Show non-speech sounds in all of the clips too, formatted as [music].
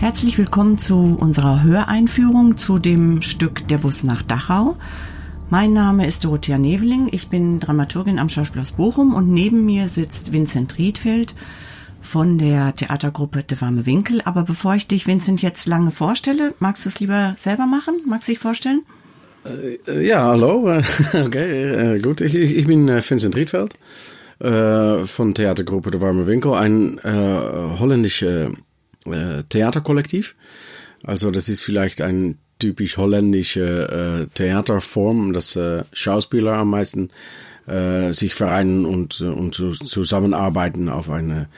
Herzlich willkommen zu unserer Höreinführung zu dem Stück Der Bus nach Dachau. Mein Name ist Dorothea Neveling, ich bin Dramaturgin am Schauspielhaus Bochum und neben mir sitzt Vincent Riedfeld von der Theatergruppe De Warme Winkel. Aber bevor ich dich, Vincent, jetzt lange vorstelle, magst du es lieber selber machen? Magst du dich vorstellen? Äh, ja, hallo. [laughs] Okay, äh, gut. Ich, ich bin äh, Vincent Riedfeld von Theatergruppe De Warme Winkel, ein holländische äh, Theaterkollektiv. Also das ist vielleicht ein typisch holländische äh, Theaterform, dass äh, Schauspieler am meisten äh, sich vereinen und, und zu, zusammenarbeiten auf eine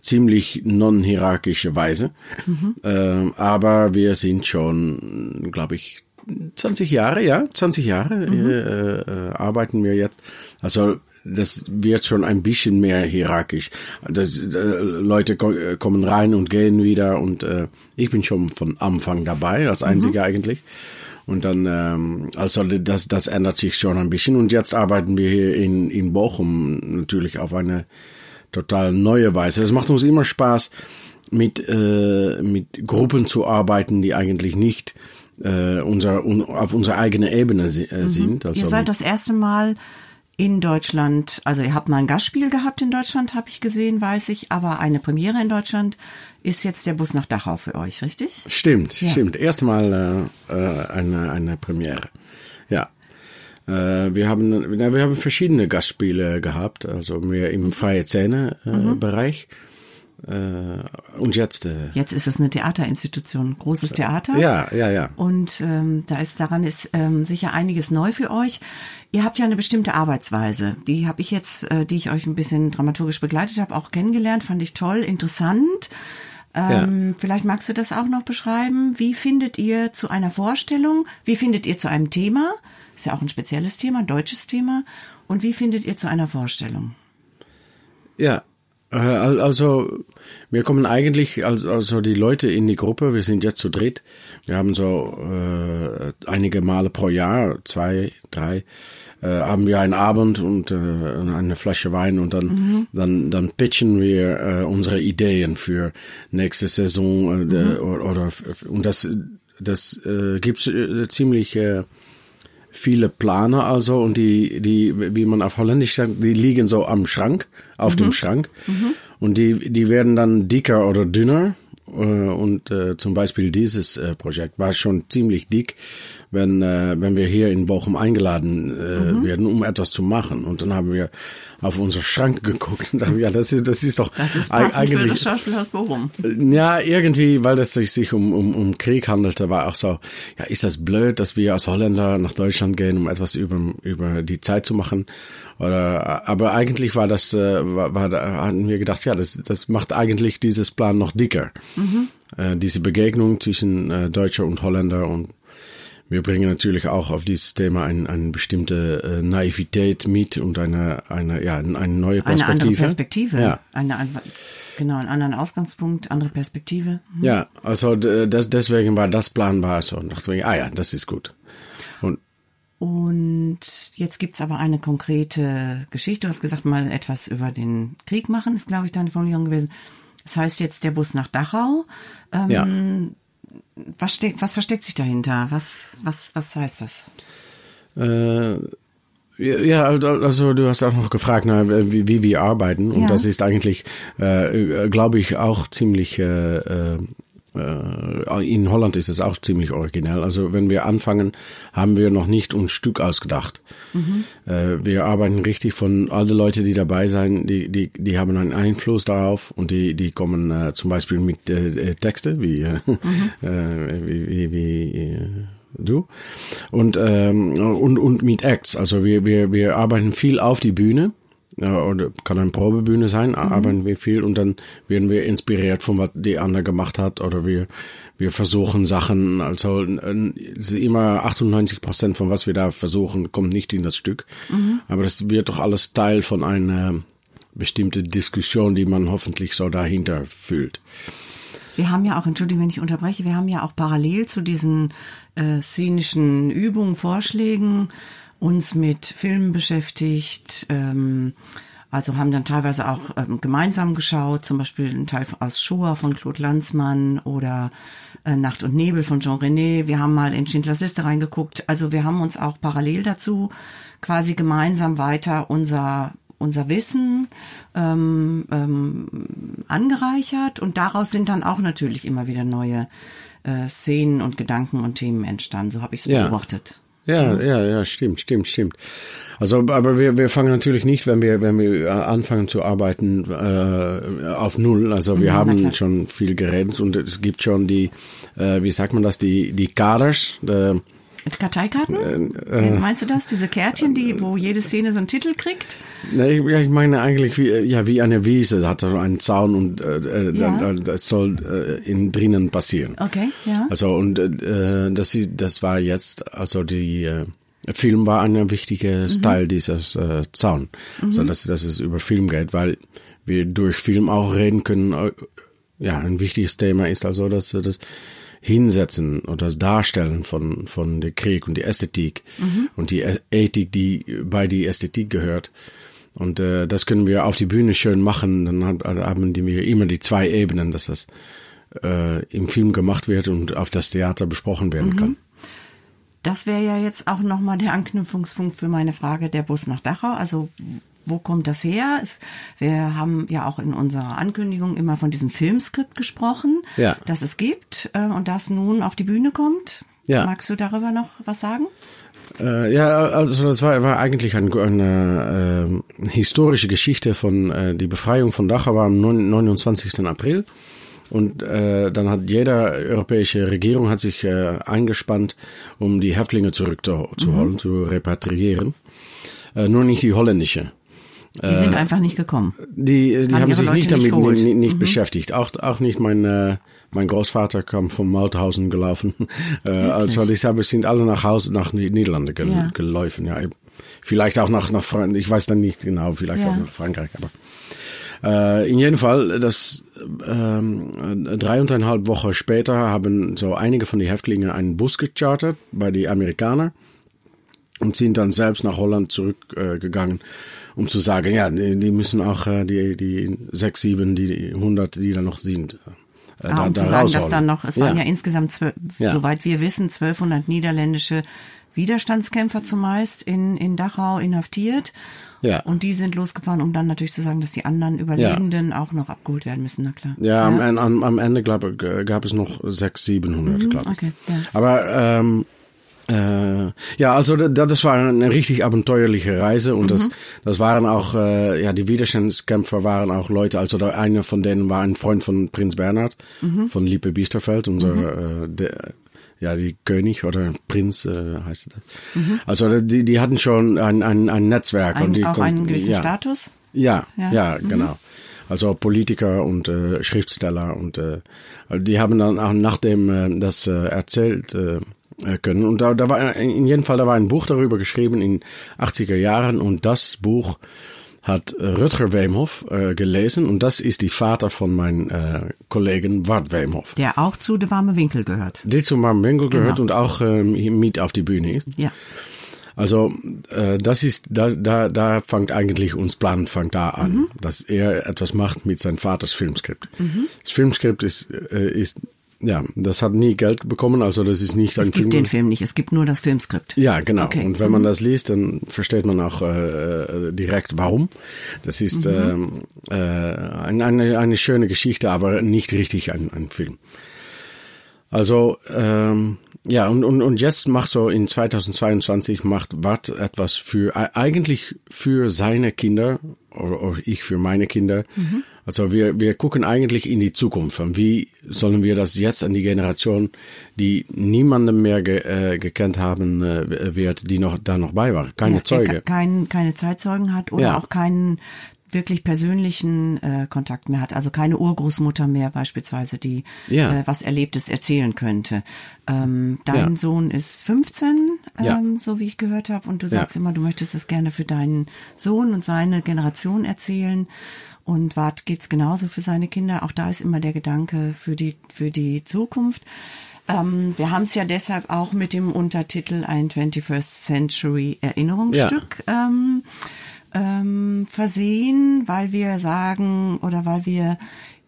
ziemlich non-hierarchische Weise. Mhm. Äh, aber wir sind schon, glaube ich, 20 Jahre, ja, 20 Jahre mhm. äh, äh, arbeiten wir jetzt. Also das wird schon ein bisschen mehr hierarchisch. Das, äh, Leute ko kommen rein und gehen wieder und äh, ich bin schon von Anfang dabei, als Einziger mhm. eigentlich. Und dann, ähm, also das, das ändert sich schon ein bisschen. Und jetzt arbeiten wir hier in, in Bochum natürlich auf eine total neue Weise. Es macht uns immer Spaß, mit, äh, mit Gruppen zu arbeiten, die eigentlich nicht äh, unser, un, auf unserer eigenen Ebene äh, mhm. sind. Also, Ihr seid das erste Mal in Deutschland, also ihr habt mal ein Gastspiel gehabt in Deutschland, habe ich gesehen, weiß ich, aber eine Premiere in Deutschland ist jetzt der Bus nach Dachau für euch, richtig? Stimmt, ja. stimmt. Erstmal äh, äh, eine, eine Premiere. Ja. Äh, wir haben wir haben verschiedene Gastspiele gehabt, also mehr im freie Szene äh, mhm. Äh, und jetzt? Äh, jetzt ist es eine Theaterinstitution, großes Theater. Ja, ja, ja. Und ähm, da ist daran ist ähm, sicher einiges neu für euch. Ihr habt ja eine bestimmte Arbeitsweise. Die habe ich jetzt, äh, die ich euch ein bisschen dramaturgisch begleitet habe, auch kennengelernt. Fand ich toll, interessant. Ähm, ja. Vielleicht magst du das auch noch beschreiben. Wie findet ihr zu einer Vorstellung? Wie findet ihr zu einem Thema? Ist ja auch ein spezielles Thema, deutsches Thema. Und wie findet ihr zu einer Vorstellung? Ja, also wir kommen eigentlich, also, also die Leute in die Gruppe, wir sind jetzt zu dritt, wir haben so äh, einige Male pro Jahr, zwei, drei, äh, haben wir einen Abend und äh, eine Flasche Wein und dann, mhm. dann, dann pitchen wir äh, unsere Ideen für nächste Saison äh, mhm. oder, oder und das, das äh, gibt äh, ziemlich äh, viele Planer also und die, die, wie man auf Holländisch sagt, die liegen so am Schrank, auf mhm. dem Schrank. Mhm. Und die, die werden dann dicker oder dünner. Äh, und äh, zum Beispiel dieses äh, Projekt war schon ziemlich dick wenn, äh, wenn wir hier in Bochum eingeladen äh, mhm. werden, um etwas zu machen. Und dann haben wir auf unsere Schrank [laughs] geguckt und haben, ja, das ist, das ist doch das ist eigentlich für das Schauspielhaus Bochum. Ja, irgendwie, weil es sich um, um, um Krieg handelte, war auch so, ja, ist das blöd, dass wir als Holländer nach Deutschland gehen, um etwas über, über die Zeit zu machen? Oder, aber eigentlich war das, äh, war, war, hatten wir gedacht, ja, das, das macht eigentlich dieses Plan noch dicker. Mhm. Äh, diese Begegnung zwischen äh, Deutscher und Holländer und wir bringen natürlich auch auf dieses Thema eine, eine bestimmte äh, Naivität mit und eine, eine, ja, eine neue Perspektive. Eine andere Perspektive. Ja. Eine, genau, einen anderen Ausgangspunkt, andere Perspektive. Mhm. Ja, also das, deswegen war das planbar so. Und dachte ich, ah ja, das ist gut. Und und jetzt gibt's aber eine konkrete Geschichte. Du hast gesagt, mal etwas über den Krieg machen, ist, glaube ich, deine Formulierung gewesen. Das heißt jetzt der Bus nach Dachau. Ähm, ja was, steck, was versteckt sich dahinter? Was, was, was heißt das? Äh, ja, also du hast auch noch gefragt, na, wie, wie wir arbeiten. Und ja. das ist eigentlich, äh, glaube ich, auch ziemlich äh, äh äh, in Holland ist es auch ziemlich originell. Also wenn wir anfangen, haben wir noch nicht ein Stück ausgedacht. Mhm. Äh, wir arbeiten richtig von alle Leute, die dabei sein, die, die, die haben einen Einfluss darauf und die, die kommen äh, zum Beispiel mit äh, Texte wie, mhm. [laughs] äh, wie, wie, wie du und ähm, und und mit Acts. Also wir wir wir arbeiten viel auf die Bühne oder kann eine Probebühne sein, mhm. arbeiten wir viel und dann werden wir inspiriert von was die andere gemacht hat oder wir wir versuchen Sachen, also immer 98 Prozent von was wir da versuchen, kommt nicht in das Stück, mhm. aber das wird doch alles Teil von einer bestimmten Diskussion, die man hoffentlich so dahinter fühlt. Wir haben ja auch, Entschuldigung, wenn ich unterbreche, wir haben ja auch parallel zu diesen äh, szenischen Übungen, Vorschlägen uns mit Filmen beschäftigt, ähm, Also haben dann teilweise auch ähm, gemeinsam geschaut, zum Beispiel ein Teil aus Shoah von Claude Lanzmann oder äh, Nacht und Nebel von Jean René. Wir haben mal in Schindlers Liste reingeguckt. Also wir haben uns auch parallel dazu quasi gemeinsam weiter unser unser Wissen ähm, ähm, angereichert und daraus sind dann auch natürlich immer wieder neue äh, Szenen und Gedanken und Themen entstanden. So habe ich es Ja. beobachtet. Ja, ja, ja, stimmt, stimmt, stimmt. Also, aber wir, wir fangen natürlich nicht, wenn wir, wenn wir äh, anfangen zu arbeiten, äh, auf Null. Also wir Mhm, haben schon viel geredet und es gibt schon die, äh, wie sagt man das, die, die Kaders, Mit Karteikarten? Äh, Meinst du das? Diese Kärtchen, die, wo jede Szene so einen Titel kriegt? Nee, ich, ja, ich meine eigentlich wie, äh, ja, wie eine Wiese, da hat er einen Zaun und äh, äh, Ja. da, da, das soll äh, in drinnen passieren. Okay, ja. Also und äh, das ist, das war jetzt, also die äh, Film war ein wichtiger Teil dieses äh, Zaun, also dass, dass es über Film geht, weil wir durch Film auch reden können. äh, Ja, ein wichtiges Thema ist also, dass äh, das Hinsetzen oder das Darstellen von von der Krieg und die Ästhetik und die Ethik, die bei die Ästhetik gehört. Und äh, das können wir auf die Bühne schön machen. Dann hat- also haben die wir immer die zwei Ebenen, dass das äh, im Film gemacht wird und auf das Theater besprochen werden kann. Das wäre ja jetzt auch nochmal der Anknüpfungspunkt für meine Frage der Bus nach Dachau. Also wo kommt das her? Wir haben ja auch in unserer Ankündigung immer von diesem Filmskript gesprochen, Ja. das es gibt äh, und das nun auf die Bühne kommt. Ja. Magst du darüber noch was sagen? Äh, ja, also das war, war eigentlich ein, eine äh, historische Geschichte von äh, die Befreiung von Dachau war am 9 29. April. Und äh, dann hat jede europäische Regierung hat sich äh, eingespannt, um die Häftlinge zurückzuholen, zu repatriieren. Äh, nur nicht die holländische. Die sind einfach nicht gekommen. Die, die Haben sich Leute nicht nicht damit. Mhm. nicht, nicht beschäftigt. Auch, auch nicht mein, äh, mein Großvater kam von Mauthausen gelaufen. [laughs] Äh, also haben, sind alle nach Hause, nach Niederlande gel Ja. gelaufen. Ja, vielleicht auch nach, nach Frankreich. Ich weiß dann nicht genau, vielleicht Ja. auch nach Frankreich. Aber äh, in jedem Fall, das ähm, dreieinhalb Wochen später haben so einige von den Häftlingen einen Bus gechartert bei die Amerikaner und sind dann selbst nach Holland zurückgegangen, äh, um zu sagen, ja, die, die müssen auch äh, die, die sechs, sieben, die, hundert, die da noch sind, äh, Ah, da, um da zu sagen, dass dann noch, es waren ja, ja insgesamt, zwölf, Ja. soweit wir wissen, 1200 niederländische Widerstandskämpfer zumeist in, in Dachau inhaftiert. Ja. Und die sind losgefahren, um dann natürlich zu sagen, dass die anderen Überlebenden auch noch abgeholt werden müssen, na klar. Ja, Am, En- am, am Ende glaub, äh, gab es noch sechs, siebenhundert, glaube ich. Mhm, okay, ja. Aber ähm, äh, ja, also da- das war eine richtig abenteuerliche Reise und Mhm. das, das waren auch, äh, ja, die Widerstandskämpfer waren auch Leute, also da, einer von denen war ein Freund von Prinz Bernhard, Mhm. von Lippe Biesterfeld, unser, äh, der, ja, die König oder Prinz äh, heißt das. Also die, die hatten schon ein, ein, ein Netzwerk. und Mhm. Ein, die auch konnten- einen gewissen ja. Status. Ja, Ja. ja, genau. Also Politiker und äh, Schriftsteller und äh, also die haben dann auch nachdem äh, das äh, erzählt äh, äh, können und da, da war in jedem Fall da war ein Buch darüber geschrieben in 80er Jahren und das Buch hat äh, Rutger Weemhoff äh, gelesen und das ist die Vater von meinem äh, Kollegen Wart Weemhoff. Der auch zu De Warme Winkel gehört. Die zu meinem Winkel gehört Genau. und auch ähm, mit auf die Bühne ist. Ja. Also äh, das ist da da da fängt eigentlich uns Plan fängt da an, Mhm. dass er etwas macht mit seinem Vaters Filmskript. Das Filmskript ist äh, ist ja, das hat nie Geld bekommen, also das ist nicht ein Es gibt Film. den Film nicht, es gibt nur das Filmskript. Ja, genau. Okay. Und wenn man das liest, dann versteht man auch äh, äh, direkt warum. Das ist ähm, äh, ein, eine, eine schöne Geschichte, aber nicht richtig ein, ein Film. Also ähm, ja, und, und, und jetzt macht so in 2022 macht Watt etwas für e- eigentlich für seine Kinder oder, oder ich für meine Kinder. Also wir, wir gucken eigentlich in die Zukunft. Und wie sollen wir das jetzt an die Generation, die niemanden mehr ge, äh, gekannt haben äh, wird, die noch da noch bei war, keine Ja, Zeuge. ke- Kein, keine Zeitzeugen hat oder Ja. auch keinen wirklich persönlichen äh, Kontakt mehr hat, also keine Urgroßmutter mehr beispielsweise, die Ja. äh, was Erlebtes erzählen könnte. Ähm, dein Ja. Sohn ist 15, ähm, Ja. so wie ich gehört habe, und du Ja. sagst immer, du möchtest es gerne für deinen Sohn und seine Generation erzählen. Und Wart geht's genauso für seine Kinder. Auch da ist immer der Gedanke für die für die Zukunft. Ähm, wir haben es ja deshalb auch mit dem Untertitel ein 21st Century Erinnerungsstück ähm, ähm, versehen, weil wir sagen oder weil wir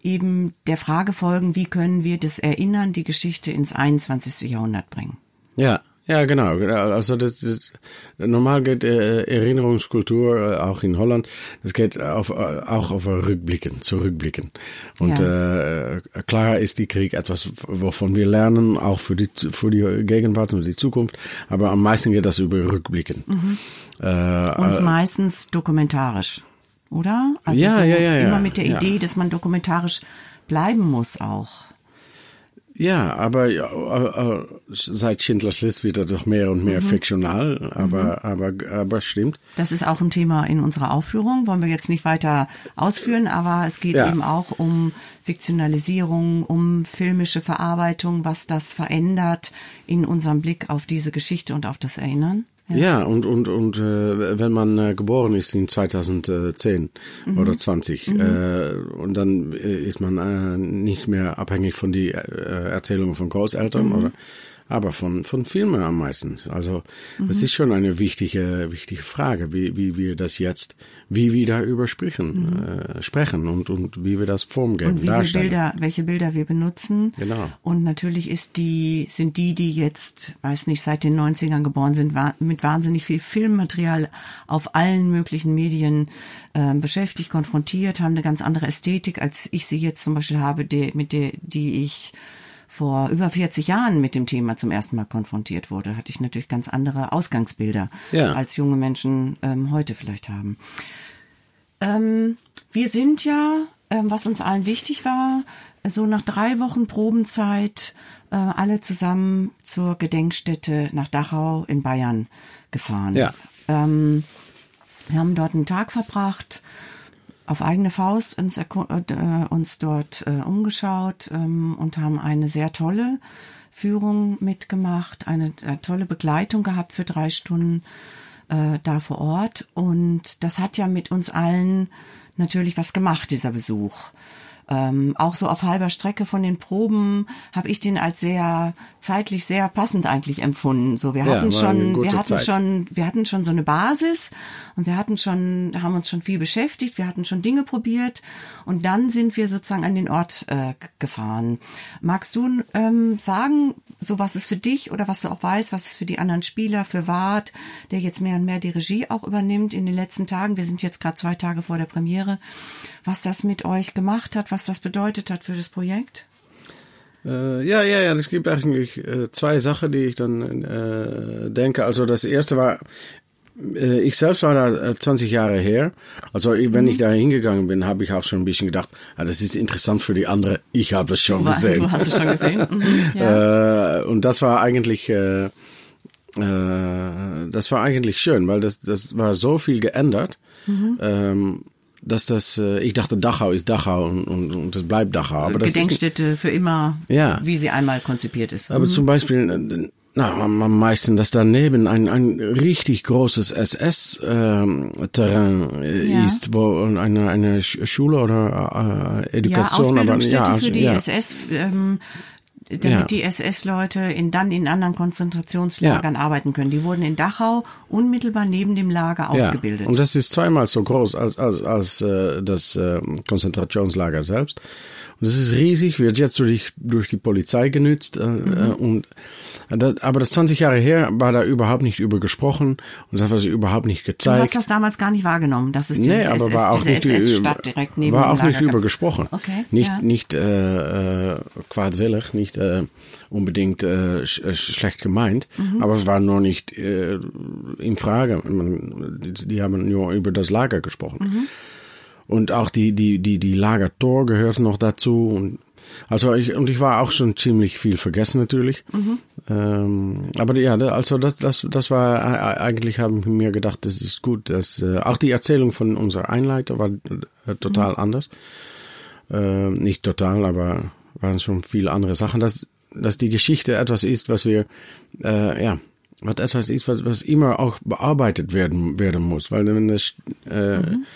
eben der Frage folgen, wie können wir das Erinnern, die Geschichte ins 21. Jahrhundert bringen. Ja, ja, genau. Also das ist normal geht äh, Erinnerungskultur äh, auch in Holland. Das geht auf, äh, auch auf Rückblicken, zurückblicken. Und ja. äh, klar ist die Krieg etwas, wovon wir lernen, auch für die für die Gegenwart und die Zukunft. Aber am meisten geht das über Rückblicken. Mhm. Äh, und meistens dokumentarisch, oder? Also ja, so ja, ja, ja. Immer mit der Idee, dass man dokumentarisch bleiben muss auch. Ja, aber äh, äh, seit Schindlers List wird er doch mehr und mehr mhm. fiktional, aber, mhm. aber, aber stimmt. Das ist auch ein Thema in unserer Aufführung, wollen wir jetzt nicht weiter ausführen, aber es geht ja. eben auch um Fiktionalisierung, um filmische Verarbeitung, was das verändert in unserem Blick auf diese Geschichte und auf das Erinnern. Ja, ja und, und, und äh, wenn man äh, geboren ist in 2010 mhm. oder 20 mhm. äh, und dann äh, ist man äh, nicht mehr abhängig von die äh, Erzählungen von Großeltern mhm. oder aber von, von Filmen am meisten. Also mhm. das ist schon eine wichtige, wichtige Frage, wie, wie wir das jetzt, wie wir darüber sprechen, mhm. äh, sprechen und, und wie wir das Form geben, und wie darstellen. Bilder, welche Bilder wir benutzen. Genau. Und natürlich ist die, sind die, die jetzt, weiß nicht, seit den 90ern geboren sind, mit wahnsinnig viel Filmmaterial auf allen möglichen Medien äh, beschäftigt, konfrontiert, haben eine ganz andere Ästhetik, als ich sie jetzt zum Beispiel habe, die, mit der, die ich vor über 40 Jahren mit dem Thema zum ersten Mal konfrontiert wurde, hatte ich natürlich ganz andere Ausgangsbilder, ja. als junge Menschen ähm, heute vielleicht haben. Ähm, wir sind ja, ähm, was uns allen wichtig war, so nach drei Wochen Probenzeit äh, alle zusammen zur Gedenkstätte nach Dachau in Bayern gefahren. Ja. Ähm, wir haben dort einen Tag verbracht, auf eigene Faust uns, äh, uns dort äh, umgeschaut ähm, und haben eine sehr tolle Führung mitgemacht, eine äh, tolle Begleitung gehabt für drei Stunden äh, da vor Ort. Und das hat ja mit uns allen natürlich was gemacht, dieser Besuch. Ähm, auch so auf halber Strecke von den Proben habe ich den als sehr zeitlich sehr passend eigentlich empfunden. So wir hatten ja, schon, wir hatten Zeit. schon, wir hatten schon so eine Basis und wir hatten schon, haben uns schon viel beschäftigt, wir hatten schon Dinge probiert und dann sind wir sozusagen an den Ort äh, gefahren. Magst du ähm, sagen, so was ist für dich oder was du auch weißt, was ist für die anderen Spieler, für Wart, der jetzt mehr und mehr die Regie auch übernimmt in den letzten Tagen? Wir sind jetzt gerade zwei Tage vor der Premiere was das mit euch gemacht hat, was das bedeutet hat für das Projekt? Äh, ja, ja, ja, es gibt eigentlich äh, zwei Sachen, die ich dann äh, denke. Also das erste war, äh, ich selbst war da 20 äh, Jahre her. Also wenn mhm. ich da hingegangen bin, habe ich auch schon ein bisschen gedacht, ah, das ist interessant für die anderen. Ich habe das schon gesehen. Du hast es schon gesehen. [laughs] Mhm, ja. Äh, und das war eigentlich äh, das war eigentlich schön, weil das, das war so viel geändert. Mhm. Ähm, dass das, äh, ich dachte, Dachau ist Dachau und, und, und das bleibt Dachau. Aber das Gedenkstätte ist, für immer, ja. wie sie einmal konzipiert ist. Aber mhm. zum Beispiel, äh, na, am meisten, dass daneben ein, ein richtig großes SS-Terrain ähm, äh, ja. ist, wo eine, eine Schule oder äh, Education, ja, aber ja, also, für die ja. SS ähm, damit ja. die SS-Leute in, dann in anderen Konzentrationslagern ja. arbeiten können. Die wurden in Dachau unmittelbar neben dem Lager ausgebildet. Ja. Und das ist zweimal so groß als, als, als äh, das äh, Konzentrationslager selbst. Und es ist riesig, wird jetzt durch, durch die Polizei genützt äh, mhm. und aber das 20 Jahre her war da überhaupt nicht über gesprochen und das hat sich überhaupt nicht gezeigt. Du hast das damals gar nicht wahrgenommen, dass es diese nee, aber SS, war auch nicht, SS-Stadt direkt neben War auch nicht über gesprochen. Okay, nicht ja. nicht äh, äh, quadwillig, nicht äh, unbedingt äh, sch äh, schlecht gemeint, mhm. aber es war nur nicht äh, in Frage. Die, die haben nur über das Lager gesprochen. Mhm. Und auch die, die, die, die Lagertor gehört noch dazu und also ich, und ich war auch schon ziemlich viel vergessen natürlich. Mhm. Ähm, aber ja, also das, das, das war äh, eigentlich haben wir mir gedacht, das ist gut. Dass, äh, auch die Erzählung von unserer Einleiter war äh, total mhm. anders. Äh, nicht total, aber waren schon viele andere Sachen. Dass, dass die Geschichte etwas ist, was wir, äh, ja, was etwas ist, was, was immer auch bearbeitet werden, werden muss. Weil wenn das äh, mhm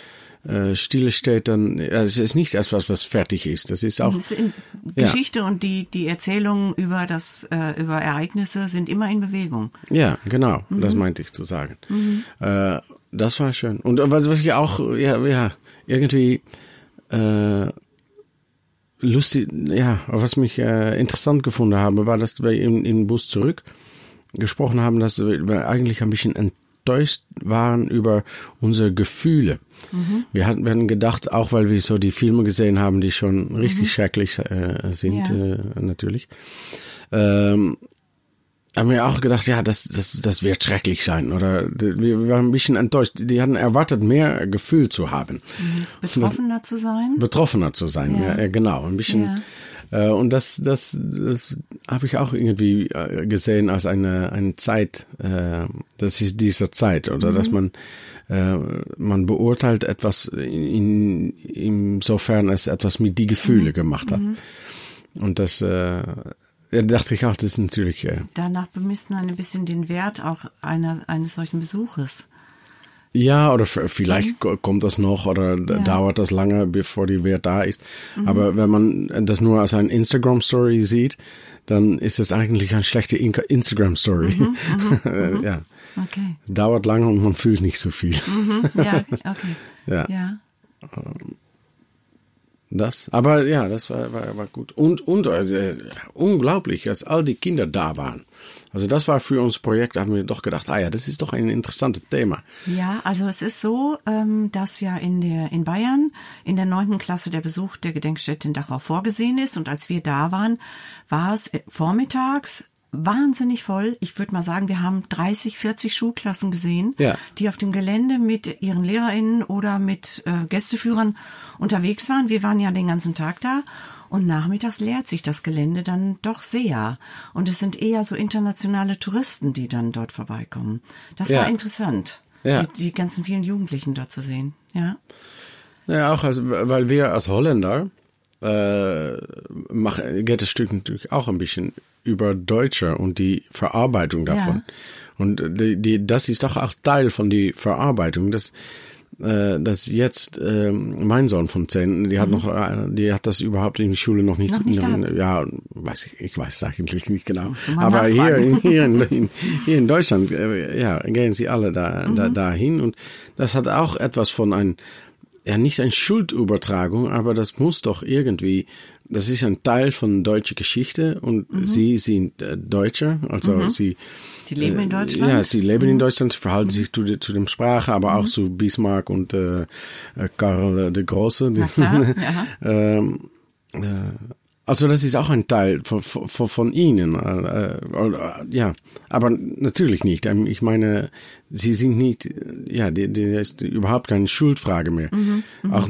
äh, stille steht, dann ja, es ist nicht etwas, was fertig ist. Das ist auch das ist Geschichte ja. und die die Erzählungen über das äh, über Ereignisse sind immer in Bewegung. Ja, genau. Mhm. Das meinte ich zu sagen. Mhm. Äh, Das war schön. Und was, was ich auch, ja, ja, irgendwie äh, lustig, ja, was mich äh, interessant gefunden habe, war, dass wir im, im Bus zurück gesprochen haben, dass wir eigentlich ein bisschen enttäuscht waren über unsere Gefühle. Mhm. Wir hatten, wir hatten gedacht, auch weil wir so die Filme gesehen haben, die schon richtig mhm. schrecklich äh, sind, ja. äh, natürlich. Ähm, haben wir auch gedacht, ja, das, das, das wird schrecklich sein. Oder wir waren ein bisschen enttäuscht. Die hatten erwartet, mehr Gefühl zu haben. Mhm. Betroffener zu sein? Betroffener zu sein, ja, ja genau. Ein bisschen. Ja. Äh, und das, das, das habe ich auch irgendwie äh, gesehen als eine, eine Zeit, äh, das ist diese Zeit, oder mhm. dass man äh, man beurteilt etwas in, insofern es etwas mit die Gefühle mhm. gemacht hat. Mhm. Und das äh, ja, dachte ich auch, das ist natürlich. Äh Danach bemisst man ein bisschen den Wert auch einer, eines solchen Besuches. Ja, oder vielleicht mhm. kommt das noch oder ja. dauert das lange, bevor die Wert da ist. Mhm. Aber wenn man das nur als ein Instagram-Story sieht, dann ist es eigentlich eine schlechte Instagram-Story. Mhm, [laughs] mhm, mhm, ja. Okay. Dauert lange und man fühlt nicht so viel. Mhm, ja, [laughs] okay. ja. ja. Das, aber ja, das war, war, war gut. Und, und äh, unglaublich, dass all die Kinder da waren. Also das war für uns Projekt, haben wir doch gedacht, ah ja, das ist doch ein interessantes Thema. Ja, also es ist so, ähm, dass ja in der in Bayern in der neunten Klasse der Besuch der Gedenkstätte in Dachau vorgesehen ist. Und als wir da waren, war es vormittags wahnsinnig voll. Ich würde mal sagen, wir haben 30, 40 Schulklassen gesehen, ja. die auf dem Gelände mit ihren LehrerInnen oder mit äh, Gästeführern unterwegs waren. Wir waren ja den ganzen Tag da und nachmittags leert sich das Gelände dann doch sehr. Und es sind eher so internationale Touristen, die dann dort vorbeikommen. Das ja. war interessant, ja. die, die ganzen vielen Jugendlichen dort zu sehen. Ja. Ja, auch als, weil wir als Holländer äh, machen, geht das Stück natürlich auch ein bisschen über Deutsche und die Verarbeitung davon. Ja. Und die, die, das ist doch auch Teil von die Verarbeitung, dass äh, dass jetzt äh, mein Sohn von zehn, die hat mhm. noch, äh, die hat das überhaupt in der Schule noch nicht, noch nicht ja, weiß ich, ich weiß es eigentlich nicht genau. Aber hier, in, hier, [laughs] in, hier in Deutschland, äh, ja, gehen sie alle da, mhm. da dahin und das hat auch etwas von ein ja nicht eine Schuldübertragung, aber das muss doch irgendwie, das ist ein Teil von deutscher Geschichte und mhm. sie sind äh, Deutsche, also mhm. sie Sie leben in äh, Deutschland? Ja, sie leben in mhm. Deutschland, verhalten sich zu, zu dem Sprache, aber auch mhm. zu Bismarck und äh, äh Karl der Große. [laughs] Ähm, äh, also das ist auch ein Teil von, von, von Ihnen. Äh, äh, ja, aber natürlich nicht. Ähm, ich meine, Sie sind nicht, ja, die, die ist überhaupt keine Schuldfrage mehr. Mhm, mhm, auch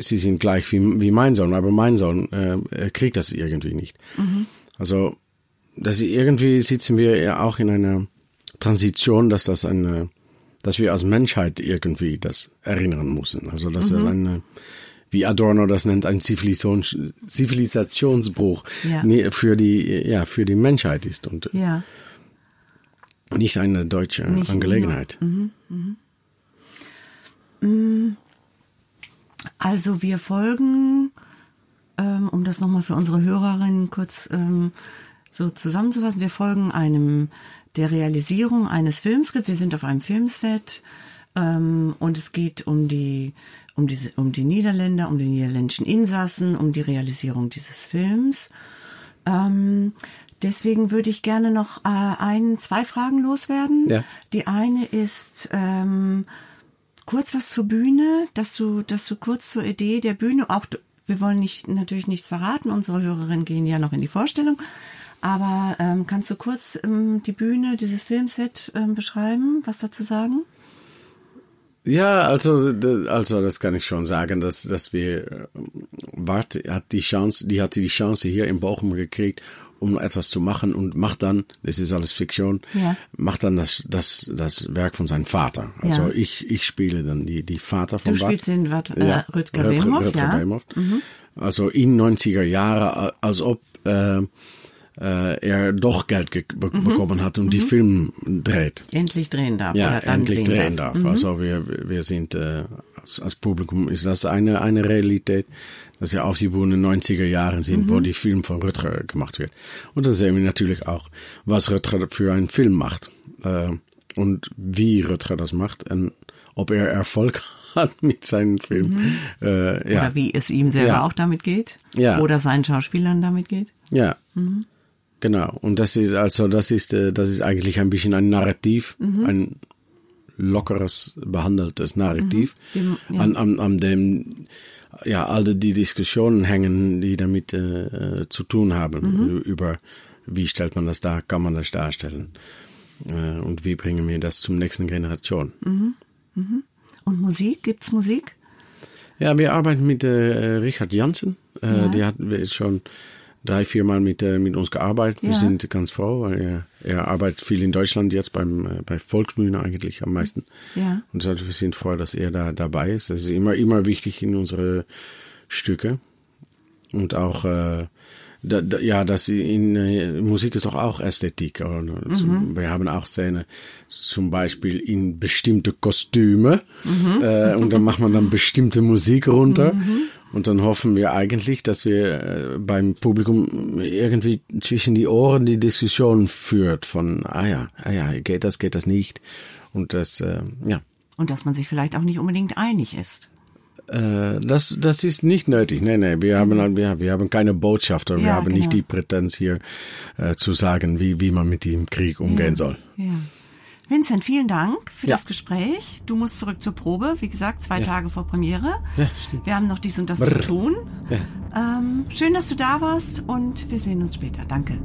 Sie sind gleich wie, wie mein Sohn, aber mein Sohn äh, kriegt das irgendwie nicht. Mhm. Also, dass irgendwie sitzen wir ja auch in einer Transition, dass das eine, dass wir als Menschheit irgendwie das erinnern müssen. Also, dass mhm. eine wie Adorno das nennt, ein Zivilisation, Zivilisationsbruch ja. für die, ja, für die Menschheit ist und ja. nicht eine deutsche nicht Angelegenheit. Mhm, mhm. Also wir folgen, ähm, um das nochmal für unsere Hörerinnen kurz ähm, so zusammenzufassen, wir folgen einem der Realisierung eines Filmskripts. Wir sind auf einem Filmset ähm, und es geht um die um, diese, um die Niederländer, um die niederländischen Insassen, um die Realisierung dieses Films. Ähm, deswegen würde ich gerne noch äh, ein, zwei Fragen loswerden. Ja. Die eine ist ähm, kurz was zur Bühne, dass du, dass du kurz zur Idee der Bühne auch wir wollen nicht, natürlich nichts verraten, unsere Hörerinnen gehen ja noch in die Vorstellung. Aber ähm, kannst du kurz ähm, die Bühne, dieses Filmset ähm, beschreiben, was dazu sagen? Ja, also, also das kann ich schon sagen, dass, dass wir, Wart äh, hat die Chance, die hatte die Chance hier in Bochum gekriegt, um etwas zu machen und macht dann, das ist alles Fiktion, ja. macht dann das, das, das Werk von seinem Vater. Also ja. ich, ich spiele dann die, die Vater von Du spielst den Wat, äh, ja. Rüdger Wemhoff, ja. Mhm. Also in 90er Jahre, als ob, äh, äh, er doch Geld be mhm. bekommen hat und mhm. die Film dreht. Endlich drehen darf. Ja, endlich drehen darf. darf. Mhm. Also wir, wir sind äh, als, als Publikum ist das eine, eine Realität, dass wir auf die Bühne 90er Jahre sind, wo mhm. die Film von Rüttger gemacht wird. Und dann sehen wir natürlich auch, was Rüttger für einen Film macht äh, und wie Rüttger das macht. Und ob er Erfolg [laughs] hat mit seinem Film. Mhm. Äh, ja. Oder wie es ihm selber ja. auch damit geht. Ja. Oder seinen Schauspielern damit geht. Ja. Mhm. Genau. Und das ist also das ist äh, das ist eigentlich ein bisschen ein Narrativ, mhm. ein lockeres behandeltes Narrativ, mhm. dem, an, an, an dem ja alle die Diskussionen hängen, die damit äh, zu tun haben mhm. über wie stellt man das dar, kann man das darstellen äh, und wie bringen wir das zum nächsten Generation. Mhm. Mhm. Und Musik, gibt's Musik? Ja, wir arbeiten mit äh, Richard Janssen. Äh, ja. Die hat schon drei, vier Mal mit, äh, mit uns gearbeitet. Ja. Wir sind ganz froh, weil er, er arbeitet viel in Deutschland jetzt beim, äh, bei Volksbühne eigentlich am meisten. Ja. Und so, wir sind froh, dass er da dabei ist. Das ist immer, immer wichtig in unsere Stücke. Und auch, äh, da, da, ja, das in äh, Musik ist doch auch Ästhetik. Mhm. Wir haben auch Szene, zum Beispiel in bestimmte Kostüme mhm. äh, und dann macht man dann bestimmte Musik runter mhm. und dann hoffen wir eigentlich, dass wir äh, beim Publikum irgendwie zwischen die Ohren die Diskussion führt von, ah ja, ah ja, geht das, geht das nicht und das, äh, ja. Und dass man sich vielleicht auch nicht unbedingt einig ist. Äh, das, das ist nicht nötig. Nein, nein, wir haben, mhm. wir, wir haben keine Botschafter. Ja, wir haben genau. nicht die Prätenz hier äh, zu sagen, wie, wie man mit dem Krieg umgehen ja, soll. Ja. Vincent, vielen Dank für ja. das Gespräch. Du musst zurück zur Probe, wie gesagt, zwei ja. Tage vor Premiere. Ja, stimmt. Wir haben noch dies und das Brr. zu tun. Ja. Ähm, schön, dass du da warst und wir sehen uns später. Danke.